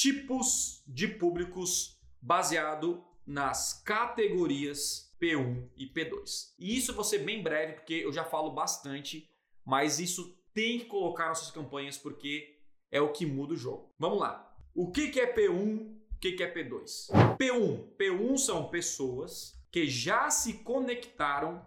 tipos de públicos baseado nas categorias P1 e P2. E isso vou ser bem breve porque eu já falo bastante, mas isso tem que colocar nas suas campanhas porque é o que muda o jogo. Vamos lá. O que, que é P1? O que, que é P2? P1. P1 são pessoas que já se conectaram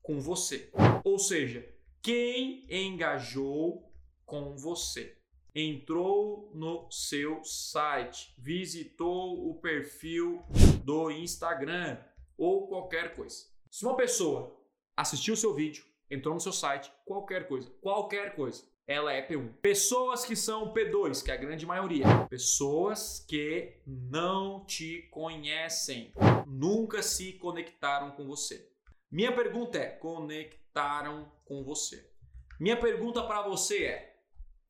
com você. Ou seja, quem engajou com você. Entrou no seu site, visitou o perfil do Instagram ou qualquer coisa. Se uma pessoa assistiu o seu vídeo, entrou no seu site, qualquer coisa, qualquer coisa, ela é P1. Pessoas que são P2, que é a grande maioria. Pessoas que não te conhecem, nunca se conectaram com você. Minha pergunta é: conectaram com você? Minha pergunta para você é: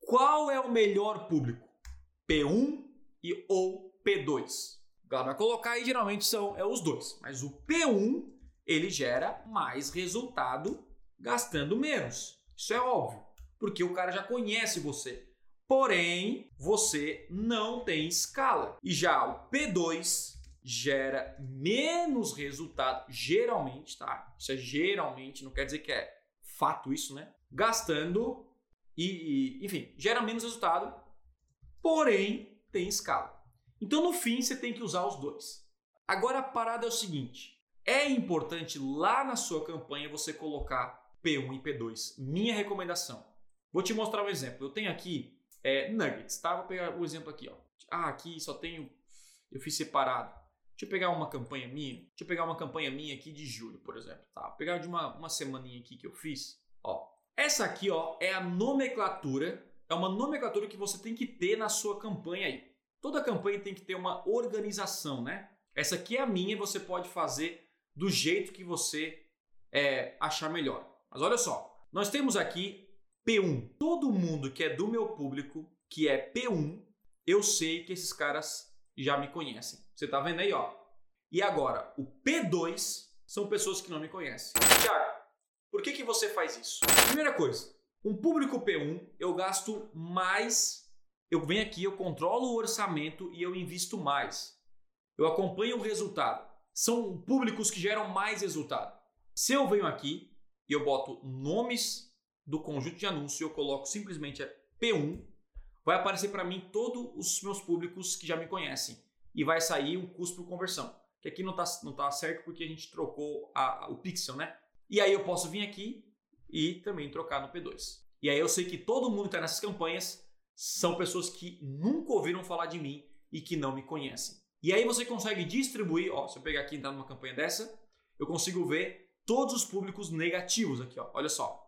qual é o melhor público? P1 e ou P2? Ela vai colocar aí geralmente são é os dois, mas o P1 ele gera mais resultado gastando menos. Isso é óbvio porque o cara já conhece você. Porém, você não tem escala. E já o P2 gera menos resultado, geralmente, tá? Isso é geralmente, não quer dizer que é fato isso, né? Gastando e, e enfim, gera menos resultado, porém tem escala. Então, no fim, você tem que usar os dois. Agora, a parada é o seguinte: é importante lá na sua campanha você colocar P1 e P2. Minha recomendação. Vou te mostrar um exemplo. Eu tenho aqui é, nuggets, tá? Vou pegar o um exemplo aqui, ó. Ah, aqui só tenho. Eu fiz separado. Deixa eu pegar uma campanha minha. Deixa eu pegar uma campanha minha aqui de julho, por exemplo. Tá? Vou pegar de uma, uma semaninha aqui que eu fiz. Essa aqui, ó, é a nomenclatura. É uma nomenclatura que você tem que ter na sua campanha aí. Toda campanha tem que ter uma organização, né? Essa aqui é a minha, você pode fazer do jeito que você é, achar melhor. Mas olha só, nós temos aqui P1. Todo mundo que é do meu público, que é P1, eu sei que esses caras já me conhecem. Você tá vendo aí, ó? E agora, o P2 são pessoas que não me conhecem. Tiago, por que, que você faz isso? Primeira coisa, um público P1, eu gasto mais. Eu venho aqui, eu controlo o orçamento e eu invisto mais. Eu acompanho o resultado. São públicos que geram mais resultado. Se eu venho aqui e eu boto nomes do conjunto de anúncio eu coloco simplesmente P1, vai aparecer para mim todos os meus públicos que já me conhecem e vai sair um custo por conversão. Que aqui não está não tá certo porque a gente trocou a, o pixel, né? E aí eu posso vir aqui e também trocar no P2. E aí eu sei que todo mundo que está nessas campanhas são pessoas que nunca ouviram falar de mim e que não me conhecem. E aí você consegue distribuir, ó, se eu pegar aqui e entrar numa campanha dessa, eu consigo ver todos os públicos negativos aqui, ó. Olha só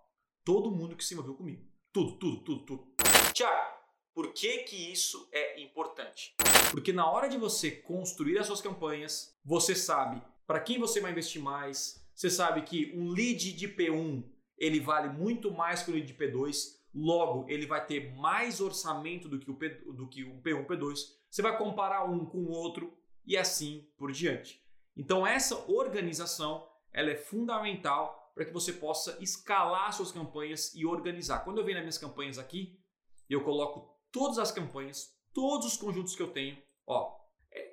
todo mundo que se envolveu comigo. Tudo, tudo, tudo, tudo. Tiago, por que que isso é importante? Porque na hora de você construir as suas campanhas, você sabe para quem você vai investir mais, você sabe que um lead de P1 ele vale muito mais que o lead de P2, logo ele vai ter mais orçamento do que o, P, do que o P1 P2. Você vai comparar um com o outro e assim por diante. Então essa organização ela é fundamental para que você possa escalar suas campanhas e organizar. Quando eu venho nas minhas campanhas aqui, eu coloco todas as campanhas, todos os conjuntos que eu tenho. Ó,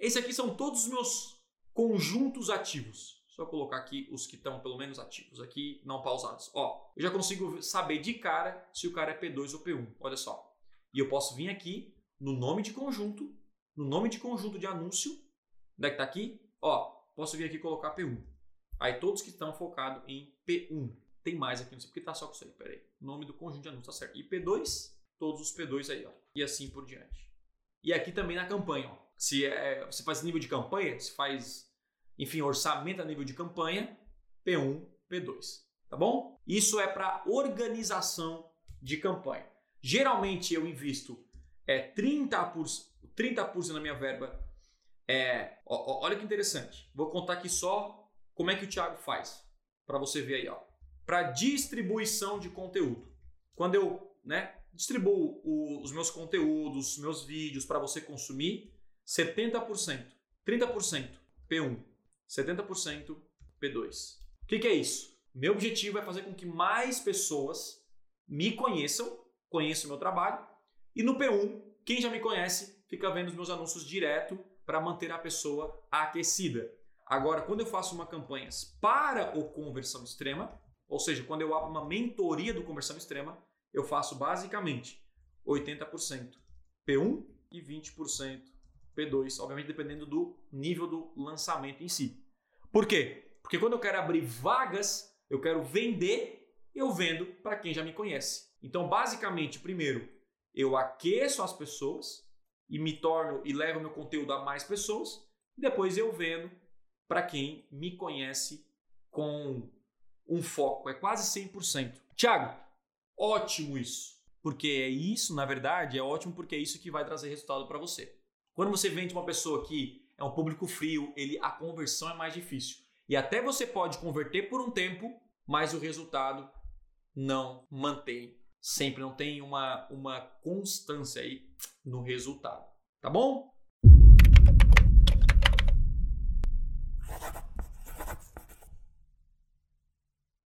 esse aqui são todos os meus conjuntos ativos. Só colocar aqui os que estão pelo menos ativos aqui, não pausados. Ó, eu já consigo saber de cara se o cara é P2 ou P1. Olha só. E eu posso vir aqui no nome de conjunto, no nome de conjunto de anúncio, onde é que tá aqui? Ó, posso vir aqui e colocar P1. Aí todos que estão focados em P1. Tem mais aqui, não sei porque tá só com isso aí. Pera aí. Nome do conjunto de anúncios, tá certo. E P2, todos os P2 aí, ó. E assim por diante. E aqui também na campanha, ó. Se é, você faz nível de campanha, se faz, enfim, orçamento a nível de campanha, P1, P2. Tá bom? Isso é para organização de campanha. Geralmente eu invisto é, 30%, 30 na minha verba. É, ó, ó, olha que interessante. Vou contar aqui só como é que o Thiago faz? Para você ver aí, ó. Para distribuição de conteúdo. Quando eu, né, distribuo o, os meus conteúdos, os meus vídeos para você consumir, 70%, 30% P1, 70% P2. O que, que é isso? Meu objetivo é fazer com que mais pessoas me conheçam, conheçam o meu trabalho, e no P1, quem já me conhece fica vendo os meus anúncios direto para manter a pessoa aquecida. Agora, quando eu faço uma campanha para o conversão extrema, ou seja, quando eu abro uma mentoria do conversão extrema, eu faço basicamente 80% P1 e 20% P2, obviamente dependendo do nível do lançamento em si. Por quê? Porque quando eu quero abrir vagas, eu quero vender, eu vendo para quem já me conhece. Então, basicamente, primeiro, eu aqueço as pessoas e me torno e levo meu conteúdo a mais pessoas, depois eu vendo para quem me conhece com um foco, é quase 100%. Tiago, ótimo isso. Porque é isso, na verdade, é ótimo porque é isso que vai trazer resultado para você. Quando você vende uma pessoa que é um público frio, ele a conversão é mais difícil. E até você pode converter por um tempo, mas o resultado não mantém. Sempre não tem uma, uma constância aí no resultado. Tá bom?